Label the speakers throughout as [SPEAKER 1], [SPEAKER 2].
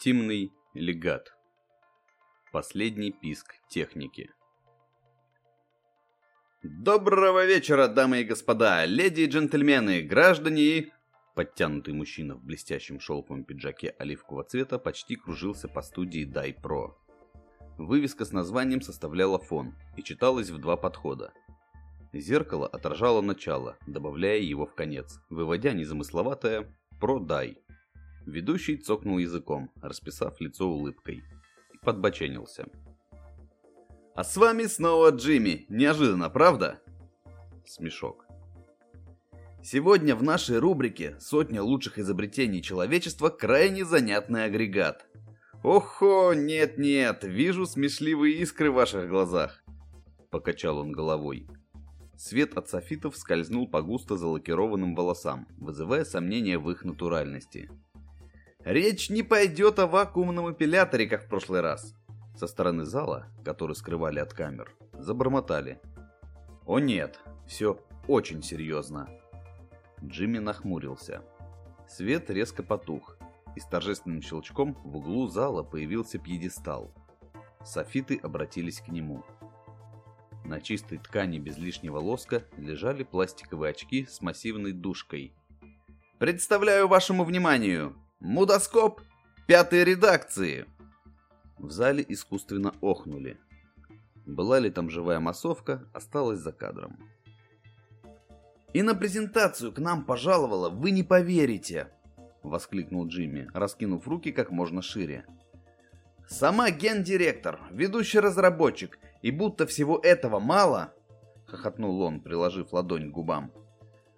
[SPEAKER 1] Легитимный легат. Последний писк техники. Доброго вечера, дамы и господа, леди и джентльмены, граждане и... Подтянутый мужчина в блестящем шелковом пиджаке оливкового цвета почти кружился по студии Дай Про. Вывеска с названием составляла фон и читалась в два подхода. Зеркало отражало начало, добавляя его в конец, выводя незамысловатое «Продай». Ведущий цокнул языком, расписав лицо улыбкой. И подбоченился. «А с вами снова Джимми. Неожиданно, правда?» Смешок. Сегодня в нашей рубрике «Сотня лучших изобретений человечества» крайне занятный агрегат. «Охо, нет-нет, вижу смешливые искры в ваших глазах!» Покачал он головой. Свет от софитов скользнул по густо залакированным волосам, вызывая сомнения в их натуральности. Речь не пойдет о вакуумном эпиляторе, как в прошлый раз. Со стороны зала, который скрывали от камер, забормотали. О нет, все очень серьезно. Джимми нахмурился. Свет резко потух, и с торжественным щелчком в углу зала появился пьедестал. Софиты обратились к нему. На чистой ткани без лишнего лоска лежали пластиковые очки с массивной дужкой. «Представляю вашему вниманию Мудоскоп пятой редакции!» В зале искусственно охнули. Была ли там живая массовка, осталась за кадром. «И на презентацию к нам пожаловала, вы не поверите!» Воскликнул Джимми, раскинув руки как можно шире. «Сама гендиректор, ведущий разработчик, и будто всего этого мало!» Хохотнул он, приложив ладонь к губам.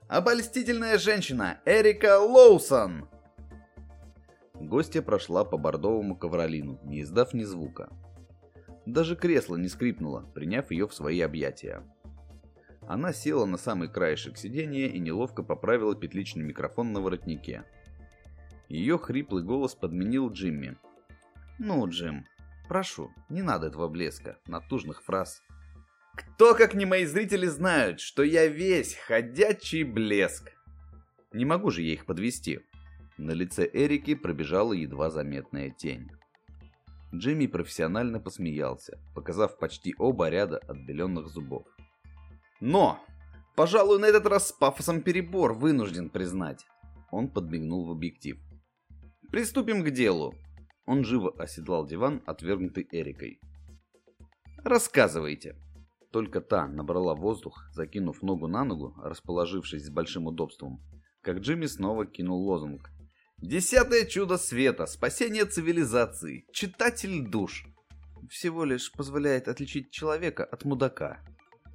[SPEAKER 1] «Обольстительная женщина Эрика Лоусон!» Гостья прошла по бордовому ковролину, не издав ни звука. Даже кресло не скрипнуло, приняв ее в свои объятия. Она села на самый краешек сиденья и неловко поправила петличный микрофон на воротнике. Ее хриплый голос подменил Джимми. «Ну, Джим, прошу, не надо этого блеска, натужных фраз. Кто, как не мои зрители, знают, что я весь ходячий блеск. Не могу же я их подвести. На лице Эрики пробежала едва заметная тень. Джимми профессионально посмеялся, показав почти оба ряда отбеленных зубов. «Но! Пожалуй, на этот раз с пафосом перебор вынужден признать!» Он подмигнул в объектив. «Приступим к делу!» Он живо оседлал диван, отвергнутый Эрикой. «Рассказывайте!» Только та набрала воздух, закинув ногу на ногу, расположившись с большим удобством, как Джимми снова кинул лозунг Десятое чудо света, спасение цивилизации, читатель душ. Всего лишь позволяет отличить человека от мудака.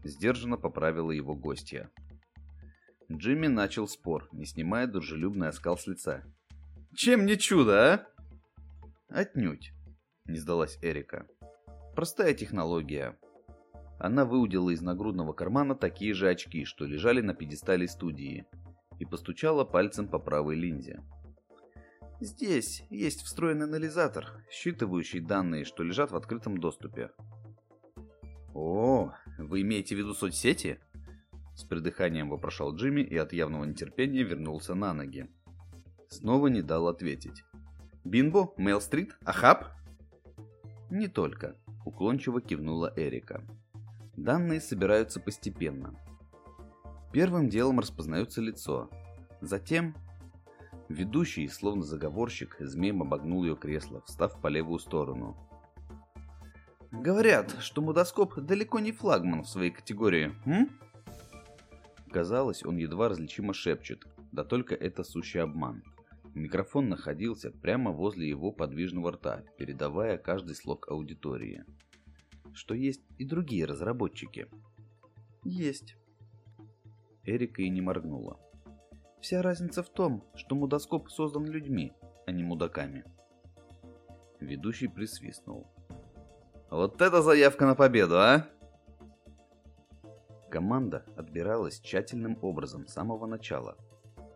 [SPEAKER 1] Сдержанно поправила его гостья. Джимми начал спор, не снимая дружелюбный оскал с лица. «Чем не чудо, а?» «Отнюдь», — не сдалась Эрика. «Простая технология». Она выудила из нагрудного кармана такие же очки, что лежали на пьедестале студии, и постучала пальцем по правой линзе. Здесь есть встроенный анализатор, считывающий данные, что лежат в открытом доступе. О, вы имеете в виду соцсети? С придыханием вопрошал Джимми и от явного нетерпения вернулся на ноги. Снова не дал ответить. Бинбо, Мейл-стрит, Ахаб? Не только, уклончиво кивнула Эрика. Данные собираются постепенно. Первым делом распознается лицо. Затем Ведущий, словно заговорщик, змеем обогнул ее кресло, встав по левую сторону. «Говорят, что мудоскоп далеко не флагман в своей категории, м?» Казалось, он едва различимо шепчет, да только это сущий обман. Микрофон находился прямо возле его подвижного рта, передавая каждый слог аудитории. Что есть и другие разработчики. Есть. Эрика и не моргнула. Вся разница в том, что мудоскоп создан людьми, а не мудаками. Ведущий присвистнул. Вот это заявка на победу, а? Команда отбиралась тщательным образом с самого начала.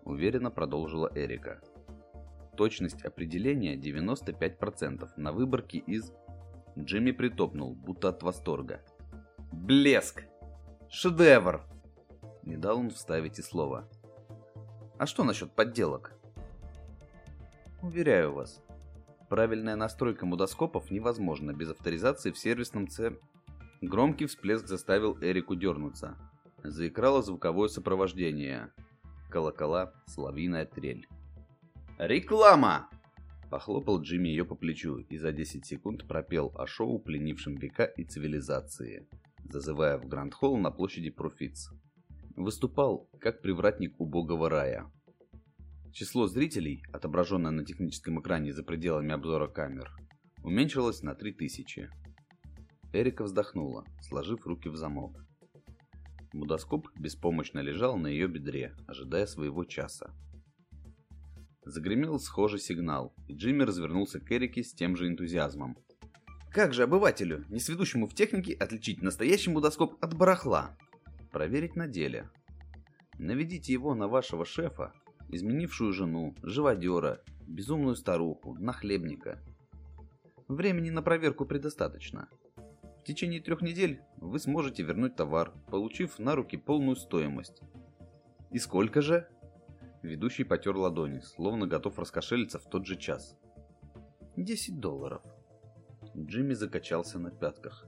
[SPEAKER 1] Уверенно продолжила Эрика. Точность определения 95% на выборке из... Джимми притопнул, будто от восторга. Блеск! Шедевр! Не дал он вставить и слова. А что насчет подделок? Уверяю вас, Правильная настройка мудоскопов невозможна без авторизации в сервисном Ц. Громкий всплеск заставил Эрику дернуться. Заиграло звуковое сопровождение. Колокола, соловьиная трель. «Реклама!» Похлопал Джимми ее по плечу и за 10 секунд пропел о шоу, пленившем века и цивилизации, зазывая в Гранд-Холл на площади Профитс. Выступал как привратник убогого рая. Число зрителей, отображенное на техническом экране за пределами обзора камер, уменьшилось на 3000. Эрика вздохнула, сложив руки в замок. Мудоскоп беспомощно лежал на ее бедре, ожидая своего часа. Загремел схожий сигнал, и Джимми развернулся к Эрике с тем же энтузиазмом. Как же обывателю, не сведущему в технике, отличить настоящий мудоскоп от барахла? Проверить на деле. Наведите его на вашего шефа, изменившую жену, живодера, безумную старуху, нахлебника. Времени на проверку предостаточно. В течение трех недель вы сможете вернуть товар, получив на руки полную стоимость. И сколько же? Ведущий потер ладони, словно готов раскошелиться в тот же час. «Десять долларов». Джимми закачался на пятках.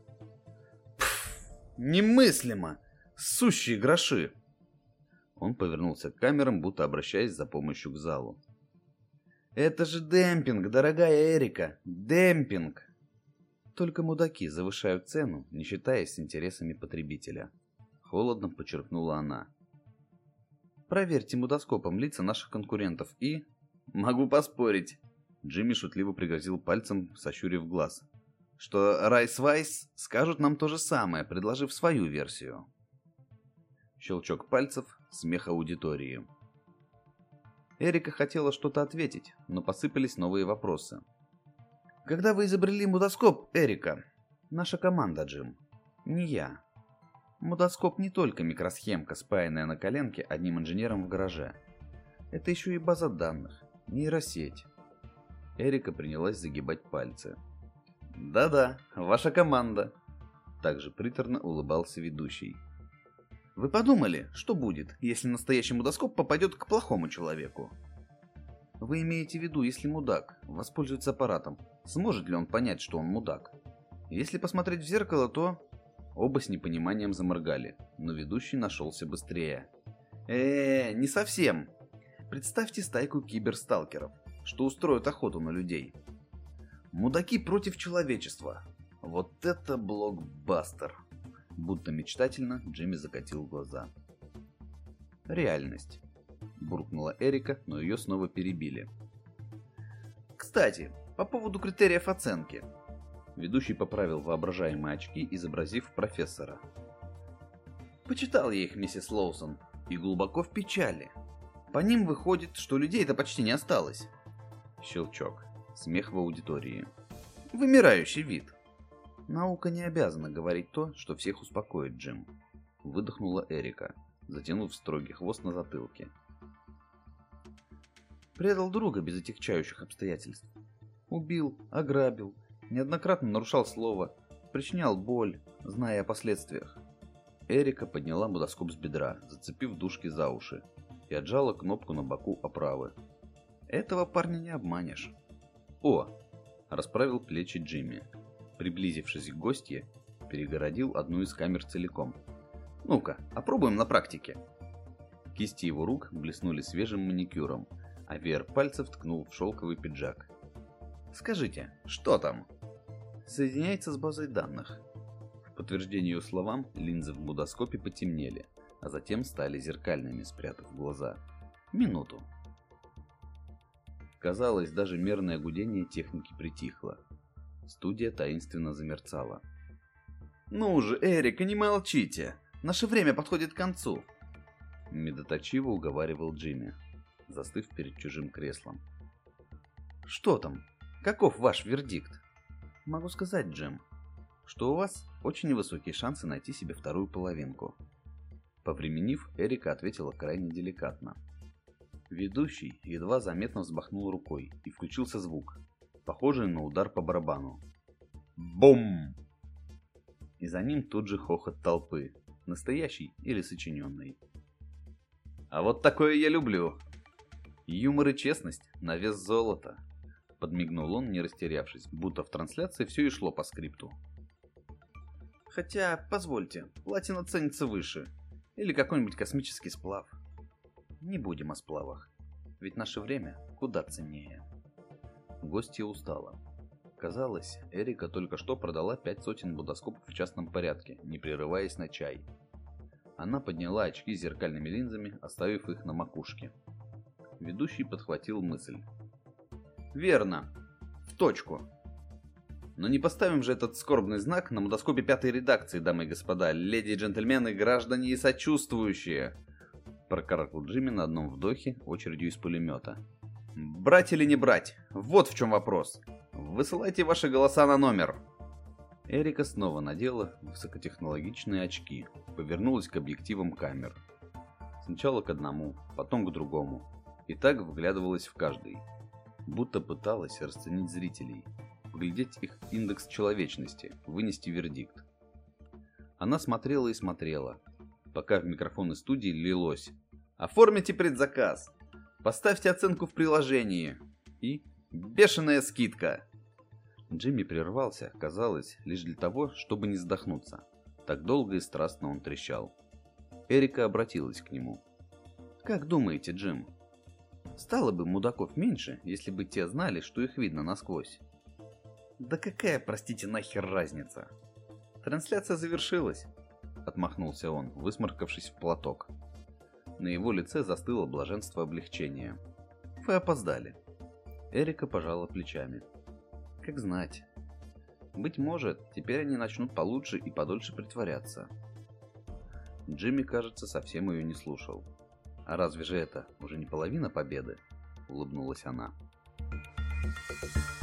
[SPEAKER 1] «Пф, немыслимо! Сущие гроши!» Он повернулся к камерам, будто обращаясь за помощью к залу. «Это же демпинг, дорогая Эрика! Демпинг!» Только мудаки завышают цену, не считаясь с интересами потребителя. Холодно подчеркнула она. Проверьте мудоскопом лица наших конкурентов и... Могу поспорить. Джимми шутливо пригрозил пальцем, сощурив глаз. Что Райс Вайс скажут нам то же самое, предложив свою версию. Щелчок пальцев, смех аудитории. Эрика хотела что-то ответить, но посыпались новые вопросы. «Когда вы изобрели мудоскоп, Эрика?» «Наша команда, Джим. Не я. Мудоскоп не только микросхемка, спаянная на коленке одним инженером в гараже. Это еще и база данных, нейросеть. Эрика принялась загибать пальцы. «Да-да, ваша команда!» Также приторно улыбался ведущий. «Вы подумали, что будет, если настоящий мудоскоп попадет к плохому человеку?» Вы имеете в виду, если мудак воспользуется аппаратом, сможет ли он понять, что он мудак? Если посмотреть в зеркало, то Оба с непониманием заморгали, но ведущий нашелся быстрее. э, не совсем. Представьте стайку киберсталкеров, что устроят охоту на людей. Мудаки против человечества. Вот это блокбастер. Будто мечтательно Джимми закатил глаза. Реальность. Буркнула Эрика, но ее снова перебили. Кстати, по поводу критериев оценки. Ведущий поправил воображаемые очки, изобразив профессора. Почитал я их, миссис Лоусон, и глубоко в печали. По ним выходит, что людей-то почти не осталось. Щелчок. Смех в аудитории. Вымирающий вид. Наука не обязана говорить то, что всех успокоит, Джим. Выдохнула Эрика, затянув строгий хвост на затылке. Предал друга без отягчающих обстоятельств. Убил, ограбил, неоднократно нарушал слово, причинял боль, зная о последствиях. Эрика подняла мудоскоп с бедра, зацепив дужки за уши, и отжала кнопку на боку оправы. Этого парня не обманешь. О! Расправил плечи Джимми. Приблизившись к гостье, перегородил одну из камер целиком. Ну-ка, опробуем на практике. Кисти его рук блеснули свежим маникюром, а веер пальцев ткнул в шелковый пиджак. «Скажите, что там?» соединяется с базой данных. В подтверждение ее словам, линзы в мудоскопе потемнели, а затем стали зеркальными, спрятав глаза. Минуту. Казалось, даже мерное гудение техники притихло. Студия таинственно замерцала. «Ну же, Эрика, не молчите! Наше время подходит к концу!» Медоточиво уговаривал Джимми, застыв перед чужим креслом. «Что там? Каков ваш вердикт?» Могу сказать, Джим, что у вас очень невысокие шансы найти себе вторую половинку. Повременив, Эрика ответила крайне деликатно. Ведущий едва заметно взмахнул рукой и включился звук, похожий на удар по барабану. Бум! И за ним тут же хохот толпы, настоящий или сочиненный. А вот такое я люблю. Юмор и честность на вес золота. Подмигнул он, не растерявшись, будто в трансляции все и шло по скрипту. Хотя, позвольте, платина ценится выше. Или какой-нибудь космический сплав. Не будем о сплавах. Ведь наше время куда ценнее. Гостья устала. Казалось, Эрика только что продала пять сотен будоскопов в частном порядке, не прерываясь на чай. Она подняла очки с зеркальными линзами, оставив их на макушке. Ведущий подхватил мысль. «Верно. В точку. Но не поставим же этот скорбный знак на мудоскопе пятой редакции, дамы и господа, леди и джентльмены, граждане и сочувствующие!» Прокаркал Джимми на одном вдохе очередью из пулемета. «Брать или не брать? Вот в чем вопрос. Высылайте ваши голоса на номер!» Эрика снова надела высокотехнологичные очки, повернулась к объективам камер. Сначала к одному, потом к другому. И так вглядывалась в каждый. Будто пыталась расценить зрителей, поглядеть их индекс человечности, вынести вердикт. Она смотрела и смотрела, пока в микрофоны студии лилось. «Оформите предзаказ! Поставьте оценку в приложении!» И «Бешеная скидка!» Джимми прервался, казалось, лишь для того, чтобы не задохнуться. Так долго и страстно он трещал. Эрика обратилась к нему. «Как думаете, Джим, стало бы мудаков меньше, если бы те знали, что их видно насквозь?» «Да какая, простите, нахер разница?» «Трансляция завершилась», — отмахнулся он, высморкавшись в платок. На его лице застыло блаженство облегчения. «Вы опоздали». Эрика пожала плечами. Как знать. Быть может, теперь они начнут получше и подольше притворяться. Джимми, кажется, совсем ее не слушал. А разве же это уже не половина победы? Улыбнулась она. Thank you.